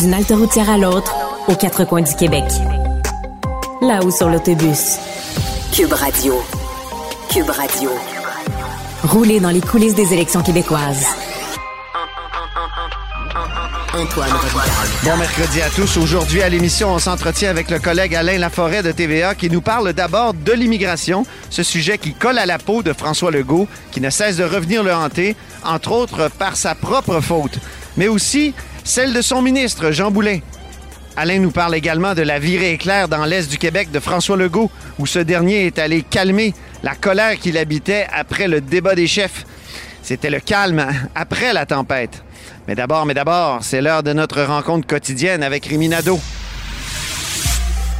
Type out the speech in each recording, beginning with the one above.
D'une halte routière à l'autre, aux quatre coins du Québec. Là-haut sur l'autobus. Cube Radio. Cube Radio. Rouler dans les coulisses des élections québécoises. Antoine Bon mercredi à tous. Aujourd'hui à l'émission, on s'entretient avec le collègue Alain Laforêt de TVA qui nous parle d'abord de l'immigration, ce sujet qui colle à la peau de François Legault, qui ne cesse de revenir le hanter, entre autres par sa propre faute, mais aussi celle de son ministre, Jean Boulet. Alain nous parle également de la virée éclair dans l'Est du Québec de François Legault, où ce dernier est allé calmer la colère qu'il habitait après le débat des chefs. C'était le calme après la tempête. Mais d'abord, mais d'abord, c'est l'heure de notre rencontre quotidienne avec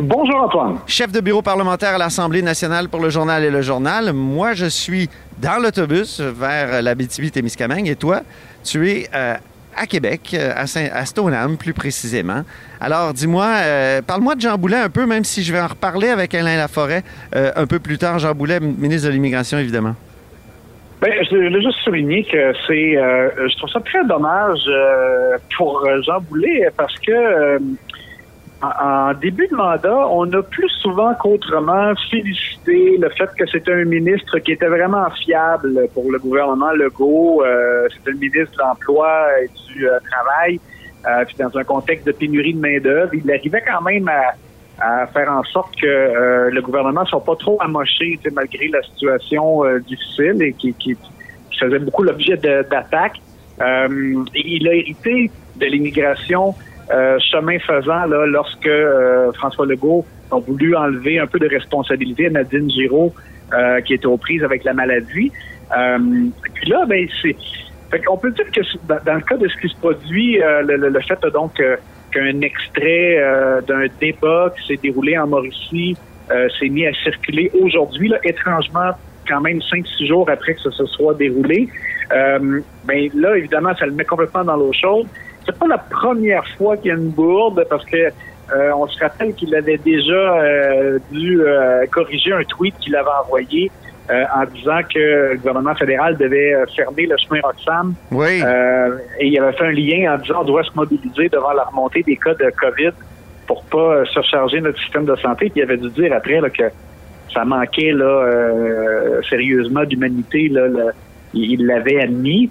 Bonjour Antoine. Chef de bureau parlementaire à l'Assemblée nationale pour le journal et le journal. Moi, je suis dans l'autobus vers la témiscamingue et toi, tu es euh, à Québec, euh, à, Saint à Stoneham plus précisément. Alors, dis-moi, euh, parle-moi de Jean Boulet un peu, même si je vais en reparler avec Alain Laforêt un peu plus tard. Jean Boulet, ministre de l'Immigration, évidemment. Ben, je voulais juste souligner que c'est, je trouve ça très dommage pour Jean Boulet parce que en début de mandat, on a plus souvent qu'autrement félicité le fait que c'était un ministre qui était vraiment fiable pour le gouvernement Legault. Euh, c'était le ministre de l'Emploi et du euh, Travail. Euh, puis dans un contexte de pénurie de main-d'œuvre, il arrivait quand même à, faire en sorte que euh, le gouvernement ne soit pas trop amoché malgré la situation difficile et qui, qui, faisait beaucoup l'objet d'attaques. il a hérité de l'immigration euh, chemin faisant, là, lorsque euh, François Legault a voulu enlever un peu de responsabilité à Nadine Giraud, euh, qui était aux prises avec la maladie. puis là, ben, c'est. on peut dire que dans, le cas de ce qui se produit, le, fait donc qu'un extrait d'un débat qui s'est déroulé en Mauricie s'est mis à circuler aujourd'hui, étrangement, quand même cinq, six jours après que ça se soit déroulé. ben là, évidemment, ça le met complètement dans l'eau chaude c'est pas la première fois qu'il y a une bourde parce que euh, on se rappelle qu'il avait déjà euh, dû euh, corriger un tweet qu'il avait envoyé en disant que le gouvernement fédéral devait fermer le chemin Roxham. Oui. et il avait fait un lien en disant qu'on doit se mobiliser devant la remontée des cas de COVID pour pas surcharger notre système de santé. Puis il avait dû dire après là, que ça manquait là sérieusement d'humanité. Là, il l'avait admis.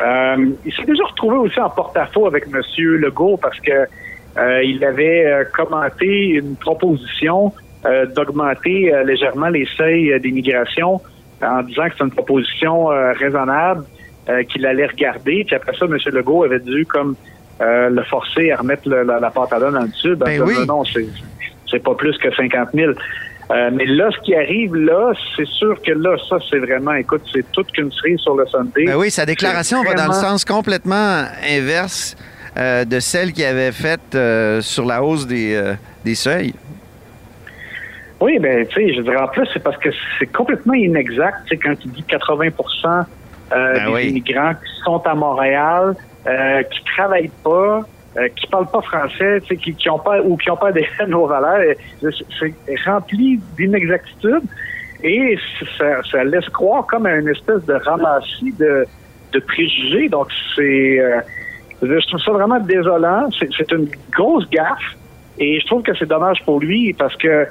Euh, il s'est déjà retrouvé aussi en porte-à-faux avec M. Legault parce que euh, il avait euh, commenté une proposition d'augmenter légèrement les seuils d'immigration en disant que c'est une proposition raisonnable qu'il allait regarder. Puis après ça, M. Legault avait dû comme le forcer à remettre la, la pâte à dans le sud. Ben oui. Non, c'est pas plus que 50 000. Euh, mais là, ce qui arrive là, c'est sûr que là, ça, c'est vraiment, écoute, c'est toute qu'une cerise sur le Sunday. Ben oui, sa déclaration va dans le sens complètement inverse euh, de celle qu'il avait faite euh, sur la hausse des, des seuils. Oui, ben tu sais, je dirais en plus, c'est parce que c'est complètement inexact, tu sais, quand il dit 80% ben des immigrants qui sont à Montréal, qui travaillent pas, euh, qui parlent pas français, qui, qui ont pas ou qui ont pas des nos valeurs, c'est rempli d'inexactitudes et ça, ça, laisse croire comme une espèce de ramassis de, de préjugés. Donc c'est, euh, je trouve ça vraiment désolant. C'est une grosse gaffe et je trouve que c'est dommage pour lui parce que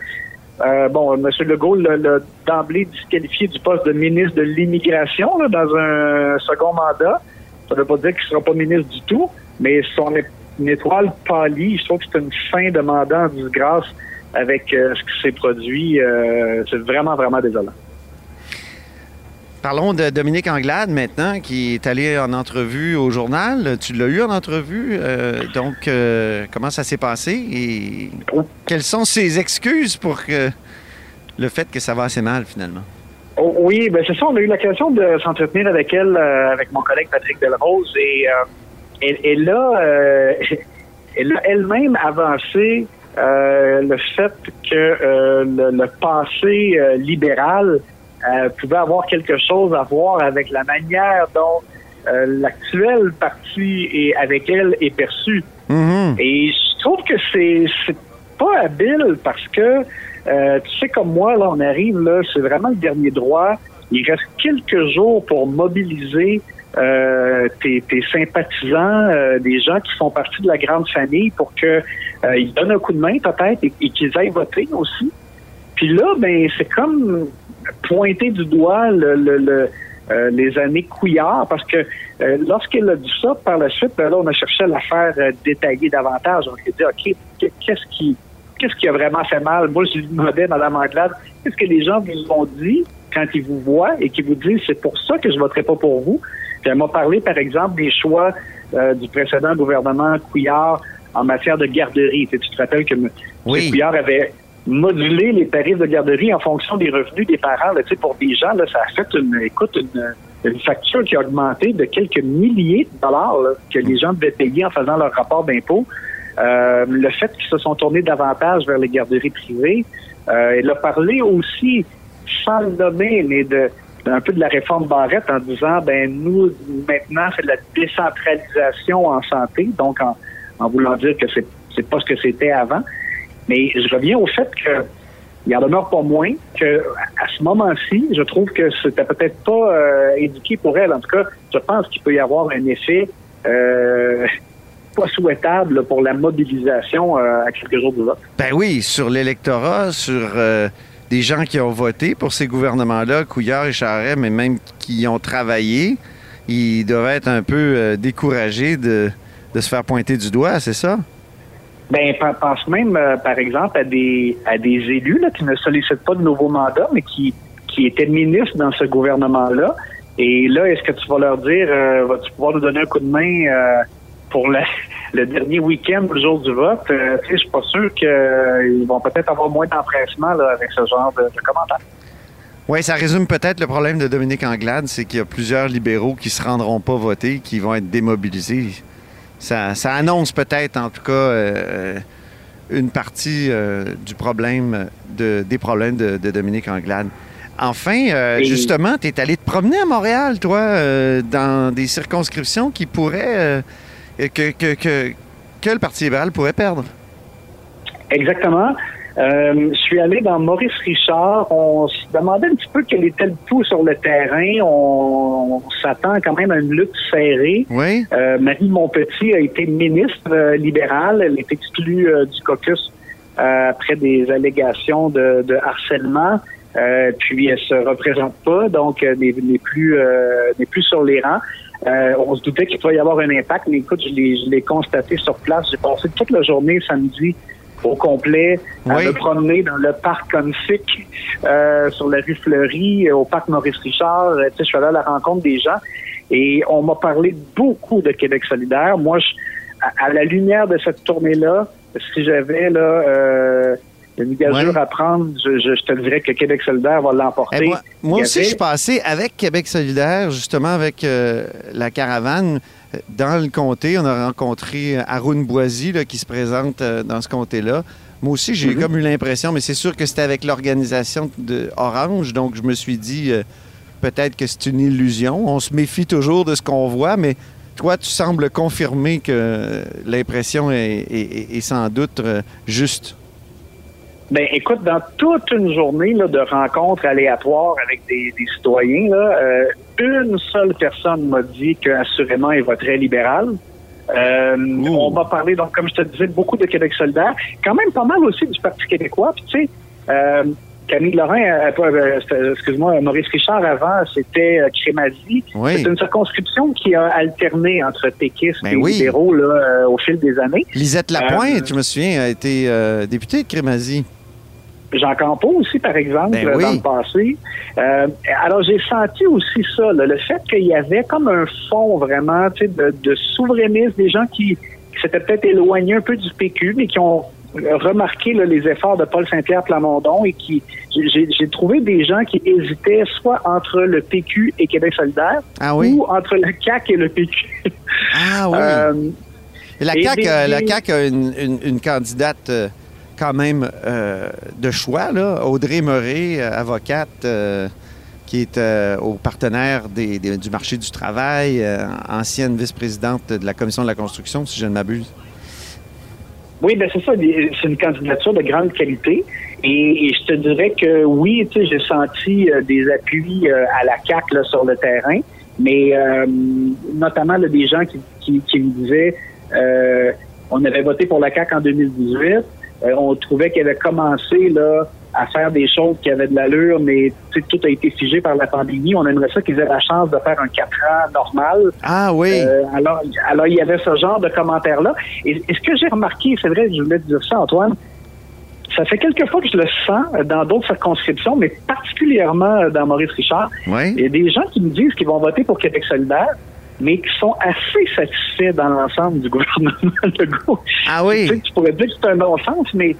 euh, bon, M. Legault l'a d'emblée disqualifié du poste de ministre de l'immigration dans un second mandat. Ça ne veut pas dire qu'il ne sera pas ministre du tout, mais son, une étoile pâlie. Je trouve que c'est une fin de mandat en disgrâce avec euh, ce qui s'est produit. Euh, c'est vraiment, vraiment désolant. Parlons de Dominique Anglade maintenant, qui est allé en entrevue au journal. Tu l'as eu en entrevue. Euh, donc, comment ça s'est passé? Et quelles sont ses excuses pour le fait que ça va assez mal finalement? Oh, oui, ben c'est ça. On a eu l'occasion de s'entretenir avec elle, avec mon collègue Patrick Delrose, et elle, elle, a, euh, elle a elle-même avancé le fait que le, passé libéral pouvait avoir quelque chose à voir avec la manière dont l'actuel parti et avec elle est perçu. Mm-hmm. Et je trouve que c'est pas habile parce que tu sais comme moi là on arrive là c'est vraiment le dernier droit il reste quelques jours pour mobiliser euh, tes, sympathisants, euh, des gens qui font partie de la grande famille pour qu'ils euh, donnent un coup de main peut-être et, qu'ils aillent voter aussi. Puis là, ben c'est comme pointer du doigt le, les années Couillard, parce que lorsqu'il a dit ça, par la suite, ben là, on a cherché à la faire détailler davantage. On s'est dit, OK, qu'est-ce qui qu'est-ce qui a vraiment fait mal? Moi, je lui demandais, Mme Anglade, qu'est-ce que les gens vous ont dit quand ils vous voient et qu'ils vous disent, c'est pour ça que je voterai pas pour vous? Elle m'a parlé, par exemple, des choix euh, du précédent gouvernement Couillard en matière de garderie. Tu, te rappelles que. Couillard avait modulé les tarifs de garderie en fonction des revenus des parents. Là, pour des gens, là, ça a fait une, écoute, une, facture qui a augmenté de quelques milliers de dollars que les gens devaient payer en faisant leur rapport d'impôt. Euh, le fait qu'ils se sont tournés davantage vers les garderies privées. Euh, il a parlé aussi, sans le nommer, mais de un peu de la réforme Barrette en disant ben nous maintenant c'est de la décentralisation en santé, donc en, voulant dire que c'est c'est pas ce que c'était avant. Mais je reviens au fait que il en demeure pas moins que à ce moment-ci, je trouve que c'était peut-être pas euh, éduqué pour elle. En tout cas, je pense qu'il peut y avoir un effet euh, pas souhaitable pour la mobilisation euh, à quelques jours de vote. Ben oui, sur l'électorat, sur des gens qui ont voté pour ces gouvernements-là, Couillard et Charret, mais même qui ont travaillé, ils doivent être un peu euh, découragés de, se faire pointer du doigt, c'est ça? Ben, pense même, euh, par exemple, à des, à des élus qui ne sollicitent pas de nouveaux mandats, mais qui, étaient ministres dans ce gouvernement-là. Et là, est-ce que tu vas leur dire, euh, vas-tu pouvoir nous donner un coup de main pour le dernier week-end, le jour du vote, euh, je suis pas sûr qu'ils vont peut-être avoir moins d'empressement avec ce genre de, commentaires. Oui, ça résume peut-être le problème de Dominique Anglade, c'est qu'il y a plusieurs libéraux qui se rendront pas voter, qui vont être démobilisés. Ça, annonce peut-être, en tout cas, euh, une partie euh, du problème, de, des problèmes de, Dominique Anglade. Enfin, justement, tu es allé te promener à Montréal, toi, dans des circonscriptions qui pourraient que, que, que, que le Parti libéral pourrait perdre? Exactement. Euh, je suis allé dans Maurice Richard. On se demandait un petit peu quel était le pouls sur le terrain. On, s'attend quand même à une lutte serrée. Oui. Euh, Marie Montpetit a été ministre euh, libérale. Elle est exclue du caucus après des allégations de, de harcèlement. puis elle se représente pas, donc n'est plus n'est plus sur les rangs. Euh, on se doutait qu'il pouvait y avoir un impact, mais écoute, je l'ai constaté sur place. J'ai passé toute la journée samedi au complet à me promener dans le parc Consic, euh, sur la rue Fleury, au parc Maurice-Richard. Euh, tu sais, je suis allé à la rencontre des gens et on m'a parlé beaucoup de Québec solidaire. Moi, je, à, la lumière de cette tournée-là, si j'avais là euh, une gageure à prendre, je, te dirais que Québec solidaire va l'emporter. Eh, moi, aussi, je suis passé avec Québec solidaire, justement avec euh, la caravane. Dans le comté, on a rencontré Arun Boisy qui se présente euh, dans ce comté-là. Moi aussi, j'ai mm-hmm. comme eu l'impression, mais c'est sûr que c'était avec l'organisation de Orange, donc je me suis dit euh, peut-être que c'est une illusion. On se méfie toujours de ce qu'on voit, mais toi, tu sembles confirmer que l'impression est, sans doute juste. Ben, écoute, dans toute une journée là, de rencontres aléatoires avec des, citoyens, là, euh, une seule personne m'a dit qu'assurément, il voterait libéral. Euh, on m'a parlé, donc, comme je te disais, beaucoup de Québec solidaire, quand même pas mal aussi du Parti québécois. Puis, tu sais, euh, Camille Lorrain, euh, excuse-moi, Maurice Richard avant, c'était Crémazie. C'est une circonscription qui a alterné entre péquistes ben et libéraux là, au fil des années. Lisette Lapointe, je me souviens, a été députée de Crémazie. Jean Campeau aussi, par exemple, ben dans le passé. Euh, alors, j'ai senti aussi ça, le fait qu'il y avait comme un fond vraiment de, de souverainisme, des gens qui, s'étaient peut-être éloignés un peu du PQ, mais qui ont remarqué les efforts de Paul Saint-Pierre Plamondon et qui j'ai trouvé des gens qui hésitaient soit entre le PQ et Québec solidaire ah ou entre le CAC et le PQ. Ah oui. Euh, la, CAQ, la CAQ a une, une, candidate euh, quand même de choix. Audrey Murray, avocate qui est au partenaire du marché du travail, ancienne vice-présidente de la Commission de la construction, si je ne m'abuse. Oui, ben c'est ça. C'est une candidature de grande qualité. Et, je te dirais que oui, tu sais, j'ai senti euh, des appuis euh, à la CAC sur le terrain, mais euh, notamment des gens qui, qui, qui me disaient on avait voté pour la CAC en 2018, on trouvait qu'elle avait commencé là à faire des choses qui avaient de l'allure, mais tout a été figé par la pandémie. On aimerait ça qu'ils aient la chance de faire un quatre ans normal. Ah oui. Euh, alors, alors, il y avait ce genre de commentaires-là. Et, ce que j'ai remarqué, c'est vrai, je voulais te dire ça, Antoine, ça fait quelques fois que je le sens dans d'autres circonscriptions, mais particulièrement dans Maurice Richard. Oui. Il y a des gens qui me disent qu'ils vont voter pour Québec solidaire, mais qui sont assez satisfaits dans l'ensemble du gouvernement Legault. Ah oui. Tu, sais, tu pourrais dire que c'est un bon sens, mais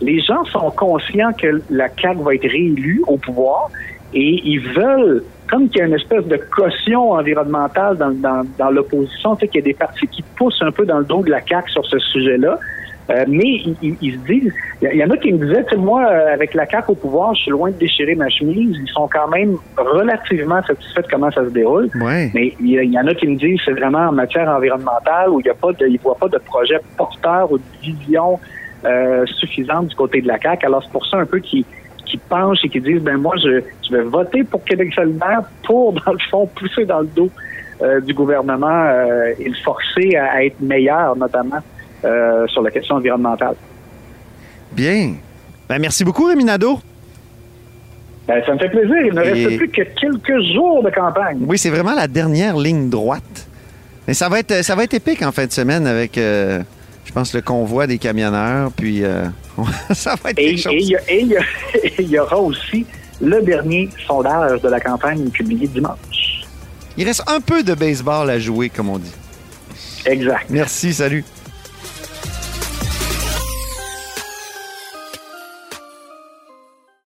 les gens sont conscients que la CAQ va être réélue au pouvoir et ils veulent, comme qu'il y a une espèce de caution environnementale dans, dans, dans l'opposition, tu sais, qu'il y a des partis qui poussent un peu dans le dos de la CAQ sur ce sujet-là. Euh, mais ils, ils, se disent, il y, en a qui me disaient, tu sais, moi, euh, avec la CAQ au pouvoir, je suis loin de déchirer ma chemise. Ils sont quand même relativement satisfaits de comment ça se déroule. Ouais. Mais il y, en a qui me disent, c'est vraiment en matière environnementale où il y a pas de, ils voient pas de projet porteur ou de vision euh, suffisante du côté de la CAQ. Alors, c'est pour ça un peu qu'ils qui penchent et qui disent, ben moi, je, vais voter pour Québec solidaire pour, dans le fond, pousser dans le dos euh, du gouvernement euh, et le forcer à, être meilleur, notamment sur la question environnementale. Bien. Ben, merci beaucoup, Rémi Nadeau. Ben, ça me fait plaisir. Il ne reste plus que quelques jours de campagne. Oui, c'est vraiment la dernière ligne droite. Mais ça va être, ça va être épique en fin de semaine avec je pense, le convoi des camionneurs. Puis euh, ça va être. Et il y, aura aussi le dernier sondage de la campagne publié dimanche. Il reste un peu de baseball à jouer, comme on dit. Exact. Merci, salut.